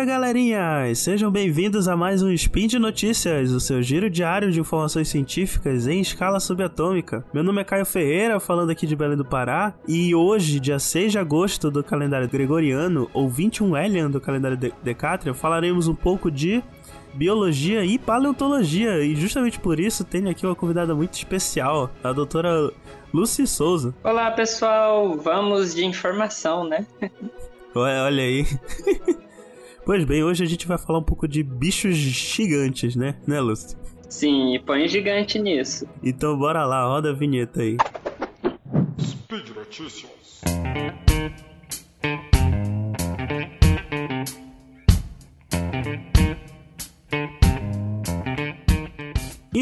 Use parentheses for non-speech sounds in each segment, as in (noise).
dia, galerinha! Sejam bem-vindos a mais um Spin de Notícias, o seu giro diário de informações científicas em escala subatômica. Meu nome é Caio Ferreira, falando aqui de Belém do Pará, e hoje, dia 6 de agosto do calendário gregoriano, ou 21 Elian do calendário de Decátria, falaremos um pouco de biologia e paleontologia, e justamente por isso tenho aqui uma convidada muito especial, a doutora Lucy Souza. Olá, pessoal! Vamos de informação, né? Olha aí. (laughs) pois bem, hoje a gente vai falar um pouco de bichos gigantes, né? Né, Lucy? Sim, põe gigante nisso. Então bora lá, roda a vinheta aí. Speed Notícias.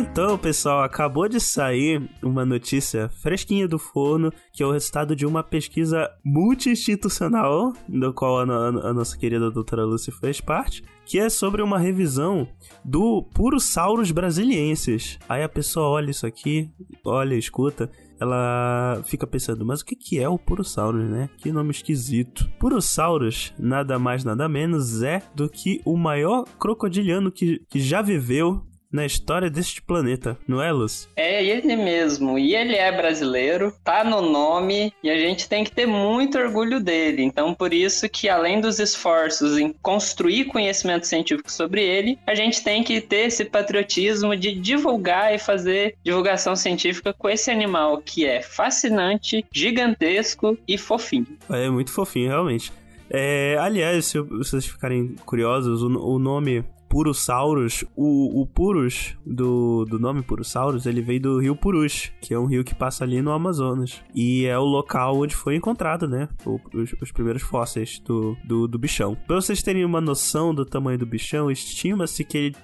Então, pessoal, acabou de sair uma notícia fresquinha do forno, que é o resultado de uma pesquisa multi-institucional, do qual a, a, a, nossa querida doutora Lucy fez parte, que é sobre uma revisão do Purosaurus brasiliensis. Aí a pessoa olha isso aqui, olha, escuta, ela fica pensando, mas o que, que é o Purosaurus, né? Que nome esquisito. Purosaurus, nada mais nada menos, é do que o maior crocodiliano que, que já viveu na história deste planeta, não é, Luz? É ele mesmo, e ele é brasileiro, tá no nome, e a gente tem que ter muito orgulho dele. Então, por isso que além dos esforços em construir conhecimento científico sobre ele, a gente tem que ter esse patriotismo de divulgar e fazer divulgação científica com esse animal que é fascinante, gigantesco e fofinho. É muito fofinho, realmente. É, aliás, se vocês ficarem curiosos, o, o nome Purosaurus, o, o Purus do, do nome Purosaurus, ele veio do rio Purus, que é um rio que passa ali no Amazonas. E é o local onde foi encontrado, né? Os, os primeiros fósseis do, do, do bichão. Pra vocês terem uma noção do tamanho do bichão, estima-se que ele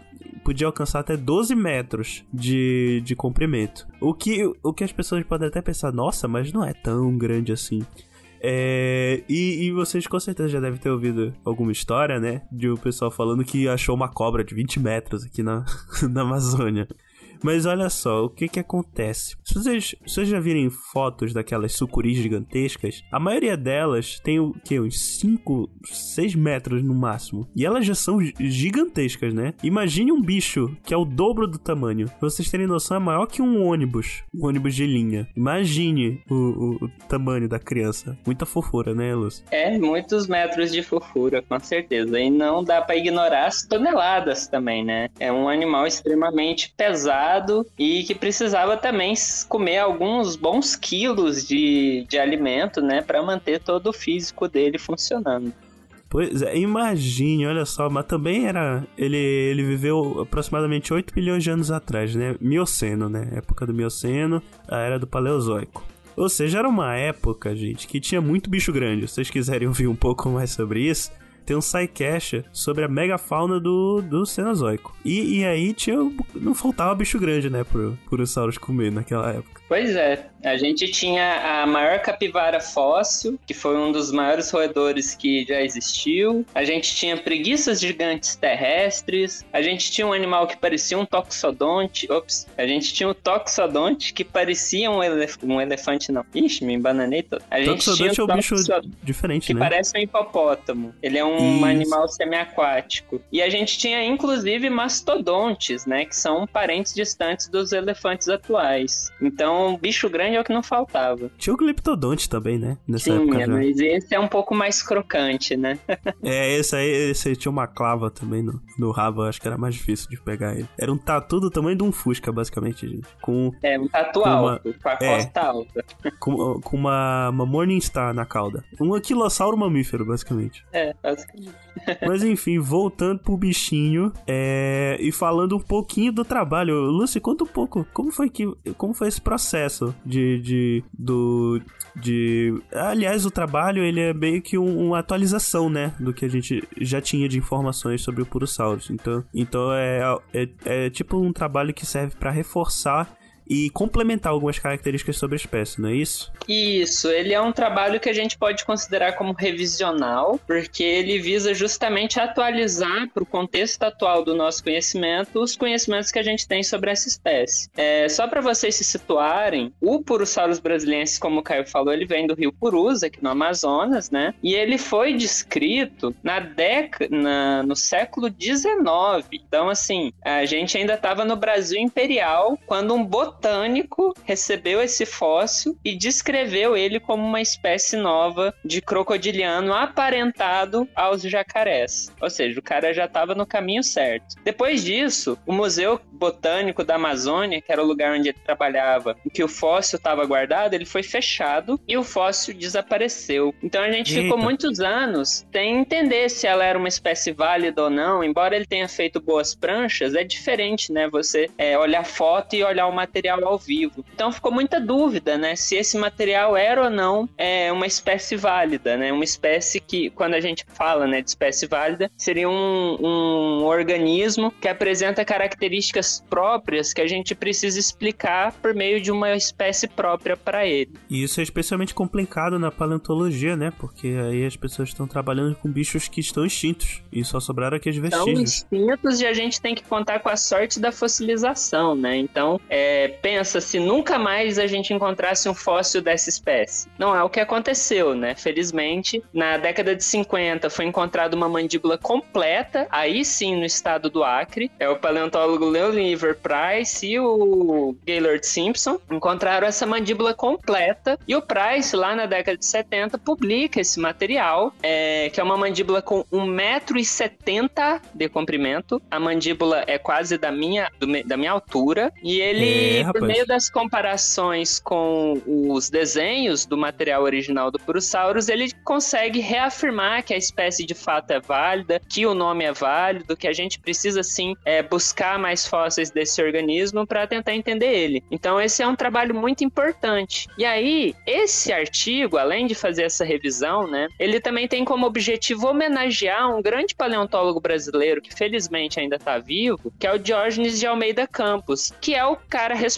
podia alcançar até 12 metros de, de comprimento. O que, o que as pessoas podem até pensar, nossa, mas não é tão grande assim. É, e, e, vocês com certeza já devem ter ouvido alguma história, né? De um pessoal falando que achou uma cobra de 20 metros aqui na, (laughs) na Amazônia. Mas olha só, o que que acontece? Se vocês, se vocês já virem fotos daquelas sucuris gigantescas, a maioria delas tem o que? Uns 5, 6 metros no máximo. E elas já são gigantescas, né? Imagine um bicho que é o dobro do tamanho. Pra vocês terem noção, é maior que um ônibus. Um ônibus de linha. Imagine o, o, o tamanho da criança. Muita fofura, né, Luz? É, muitos metros de fofura, com certeza. E não dá para ignorar as toneladas também, né? É um animal extremamente pesado e que precisava também comer alguns bons quilos de, de alimento, né, para manter todo o físico dele funcionando. Pois é, imagine, olha só, mas também era. Ele, ele viveu aproximadamente 8 milhões de anos atrás, né? Mioceno, né? Época do Mioceno, a era do Paleozoico. Ou seja, era uma época, gente, que tinha muito bicho grande. Se vocês quiserem (laughs) ouvir um pouco mais sobre isso, tem um sidecast sobre a megafauna do, do Cenozoico. E, e aí tinha, não faltava bicho grande, né, pro, pro Saurus comer naquela época. Pois é, a gente tinha a maior capivara fóssil, que foi um dos maiores roedores que já existiu. A gente tinha preguiças gigantes terrestres. A gente tinha um animal que parecia um toxodonte. Ops, a gente tinha um toxodonte que parecia um, elef um elefante, não. Ixi, me embananei todo. A gente toxodonte tinha um é um bicho diferente, que né? parece um hipopótamo. Ele é um Isso. animal semiaquático. E a gente tinha, inclusive, mastodontes, né? Que são parentes distantes dos elefantes atuais. Então, bicho grande é o que não faltava. Tinha o Gliptodonte também, né? Nessa Sim, época mas esse é um pouco mais crocante, né? (laughs) é, esse aí, esse aí tinha uma clava também no, no rabo, acho que era mais difícil de pegar ele. Era um tatu do tamanho de um Fusca, basicamente, gente. Com, é, um tatu com alto, uma, com a é, costa alta. Com, com uma, uma Morningstar na cauda. Um anquilossauro mamífero, basicamente. É, basicamente. Mas enfim, voltando pro bichinho é, e falando um pouquinho do trabalho. Lúcio, conta um pouco, como foi que como foi esse processo de, de do de aliás o trabalho ele é meio que um, uma atualização né do que a gente já tinha de informações sobre o Purosaurus então então é, é, é tipo um trabalho que serve para reforçar e complementar algumas características sobre a espécie, não é isso? Isso, ele é um trabalho que a gente pode considerar como revisional, porque ele visa justamente atualizar para o contexto atual do nosso conhecimento os conhecimentos que a gente tem sobre essa espécie. É, só para vocês se situarem, o Purosaurus brasilense, como o Caio falou, ele vem do rio Purus, aqui no Amazonas, né? E ele foi descrito na década, no século XIX. Então, assim, a gente ainda estava no Brasil Imperial quando um botânico recebeu esse fóssil e descreveu ele como uma espécie nova de crocodiliano aparentado aos jacarés. Ou seja, o cara já estava no caminho certo. Depois disso, o Museu Botânico da Amazônia, que era o lugar onde ele trabalhava, em que o fóssil estava guardado, ele foi fechado e o fóssil desapareceu. Então a gente Eita. ficou muitos anos sem entender se ela era uma espécie válida ou não. Embora ele tenha feito boas pranchas, é diferente, né? Você é, olhar foto e olhar o material ao vivo. Então ficou muita dúvida, né? Se esse material era ou não é, uma espécie válida, né? Uma espécie que, quando a gente fala né, de espécie válida, seria um, um organismo que apresenta características próprias que a gente precisa explicar por meio de uma espécie própria para ele. E isso é especialmente complicado na paleontologia, né? Porque aí as pessoas estão trabalhando com bichos que estão extintos e só sobraram aqui as vestígios. Estão extintos e a gente tem que contar com a sorte da fossilização, né? Então, é, pensa se nunca mais a gente encontrasse um fóssil dessa espécie. Não é o que aconteceu, né? Felizmente, na década de 50 foi encontrada uma mandíbula completa, aí sim no estado do Acre. É o paleontólogo Leoniver Price e o Gaylord Simpson encontraram essa mandíbula completa e o Price, lá na década de 70, publica esse material, é, que é uma mandíbula com 1,70m de comprimento. A mandíbula é quase da minha, do, da minha altura. E ele, é, por meio das comparações com os desenhos do material original do Purosaurus, ele consegue reafirmar que a espécie de fato é válida, que o nome é válido, que a gente precisa sim é, buscar mais fósseis desse organismo para tentar entender ele. Então, esse é um trabalho muito importante. E aí, esse artigo, além de fazer essa revisão, né, ele também tem como objetivo homenagear um grande paleontólogo brasileiro que felizmente ainda está vivo, que é o Diógenes de Almeida Campos, que é o cara responsável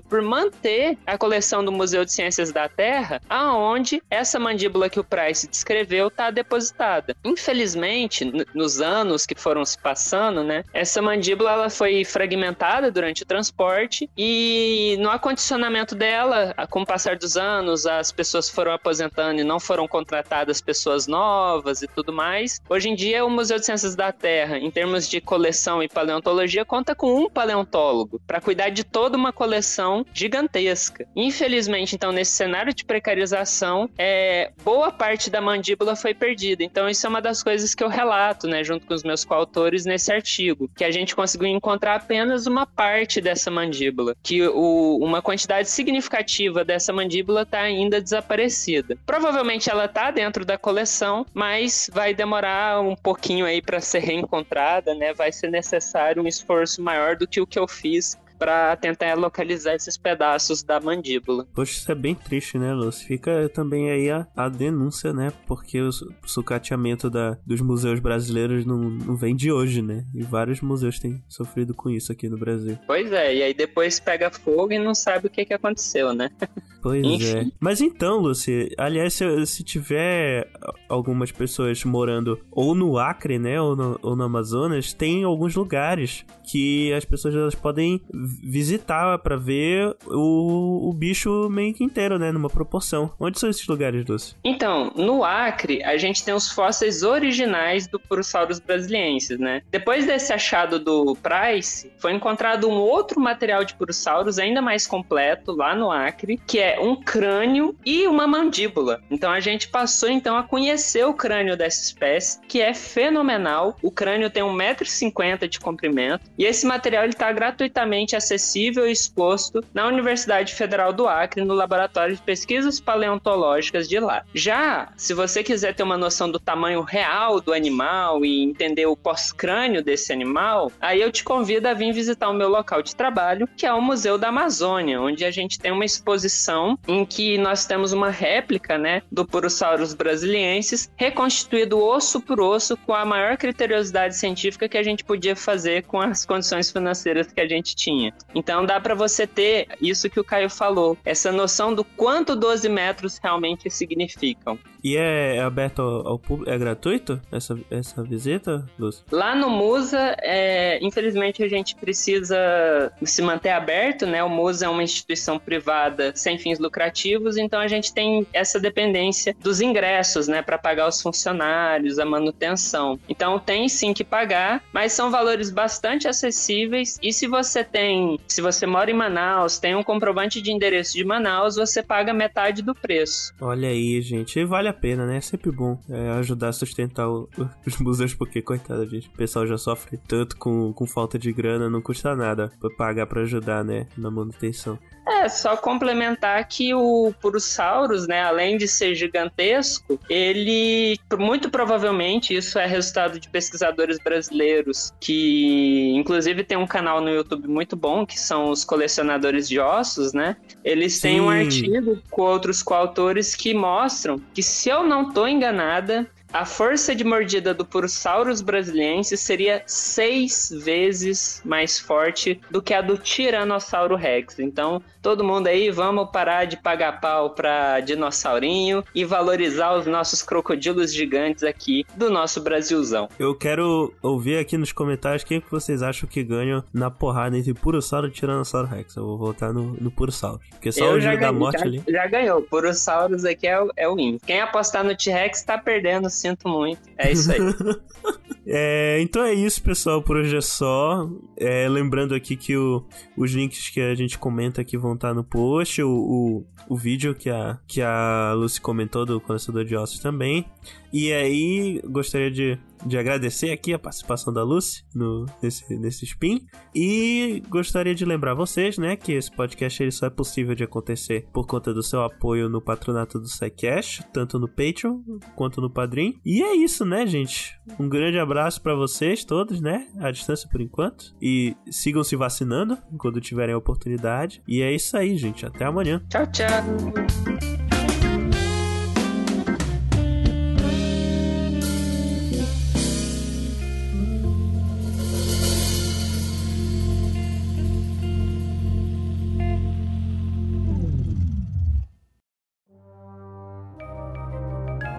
por manter a coleção do Museu de Ciências da Terra, aonde essa mandíbula que o Price descreveu está depositada. Infelizmente, nos anos que foram se passando, né, essa mandíbula ela foi fragmentada durante o transporte e no acondicionamento dela, com o passar dos anos, as pessoas foram aposentando e não foram contratadas pessoas novas e tudo mais. Hoje em dia, o Museu de Ciências da Terra, em termos de coleção e paleontologia, conta com um paleontólogo para cuidar de toda uma coleção gigantesca. Infelizmente, então, nesse cenário de precarização, é, boa parte da mandíbula foi perdida. Então, isso é uma das coisas que eu relato, né, junto com os meus coautores nesse artigo, que a gente conseguiu encontrar apenas uma parte dessa mandíbula, que o, uma quantidade significativa dessa mandíbula está ainda desaparecida. Provavelmente ela está dentro da coleção, mas vai demorar um pouquinho aí para ser reencontrada, né? Vai ser necessário um esforço maior do que o que eu fiz para tentar localizar esses pedaços da mandíbula. Poxa, isso é bem triste, né, Lúcio? Fica também aí a, a denúncia, né? Porque o sucateamento da, dos museus brasileiros não, não vem de hoje, né? E vários museus têm sofrido com isso aqui no Brasil. Pois é, e aí depois pega fogo e não sabe o que, que aconteceu, né? (laughs) Pois é. Enfim. é. Mas então, Lucy, aliás, se, se, tiver algumas pessoas morando ou no Acre, né, ou no, ou no Amazonas, tem alguns lugares que as pessoas elas podem visitar para ver o, o bicho meio que inteiro, né? Numa proporção. Onde são esses lugares, Dulce? Então, no Acre, a gente tem os fósseis originais do Purosaurus brasiliensis, né? Depois desse achado do Price, foi encontrado um outro material de Purosaurus ainda mais completo lá no Acre, que é um crânio e uma mandíbula. Então a gente passou então a conhecer o crânio dessa espécie, que é fenomenal. O crânio tem 1,50m de comprimento e esse material está gratuitamente acessível e exposto na Universidade Federal do Acre, no Laboratório de Pesquisas Paleontológicas de lá. Já, se você quiser ter uma noção do tamanho real do animal e entender o pós-crânio desse animal, aí eu te convido a vir visitar o meu local de trabalho, que é o Museu da Amazônia, onde a gente tem uma exposição em que nós temos uma réplica, né, do Purosaurus brasiliensis, reconstituído osso por osso com a maior criteriosidade científica que a gente podia fazer com as condições financeiras que a gente tinha. Então dá para você ter isso que o Caio falou, essa noção do quanto 12 metros realmente significam. E é aberto ao, ao público? É gratuito essa, essa visita, Lúcio? Lá no Musa, é, infelizmente a gente precisa se manter aberto, né? O Musa é uma instituição privada sem fins lucrativos, então a gente tem essa dependência dos ingressos, né? Para pagar os funcionários, a manutenção. Então tem sim que pagar, mas são valores bastante acessíveis. E se você tem, se você mora em Manaus, tem um comprovante de endereço de Manaus, você paga metade do preço. Olha aí, gente. E vale a pena, né? É sempre bom é, ajudar a sustentar o, os museus, porque, coitada, gente, o pessoal já sofre tanto com, com falta de grana, não custa nada pagar pra ajudar, né, na manutenção. É, só complementar que o Purosaurus, né, além de ser gigantesco, ele, muito provavelmente, isso é resultado de pesquisadores brasileiros que, inclusive, tem um canal no YouTube muito bom, que são os colecionadores de ossos, né? Eles têm Sim. um artigo com outros coautores que mostram que, se eu não tô enganada, a força de mordida do Purosaurus brasiliense seria seis vezes mais forte do que a do Tiranossauro Rex. Então, todo mundo aí, vamos parar de pagar pau pra dinossaurinho e valorizar os nossos crocodilos gigantes aqui do nosso Brasilzão. Eu quero ouvir aqui nos comentários quem que vocês acham que ganham na porrada entre Purossauro e Tiranossauro Rex. Eu vou voltar no, no Purosaurus. Porque só Eu o já da morte já, ali. Já ganhou. Purosaurus aqui é, é o win. Quem apostar no T-Rex tá perdendo sinto muito. É isso aí. (laughs) é, então é isso, pessoal. Por hoje é só. É, lembrando aqui que o, os links que a gente comenta aqui vão estar no post. O, o, o vídeo que a, que a Lucy comentou do Conhecedor de Ossos também. E aí, gostaria de, de agradecer aqui a participação da Lucy no, nesse, nesse spin. E gostaria de lembrar vocês, né, que esse podcast ele só é possível de acontecer por conta do seu apoio no patronato do SciCash, tanto no Patreon quanto no Padrim. E é isso, né, gente? Um grande abraço para vocês todos, né? À distância por enquanto. E sigam se vacinando quando tiverem a oportunidade. E é isso aí, gente. Até amanhã. Tchau, tchau.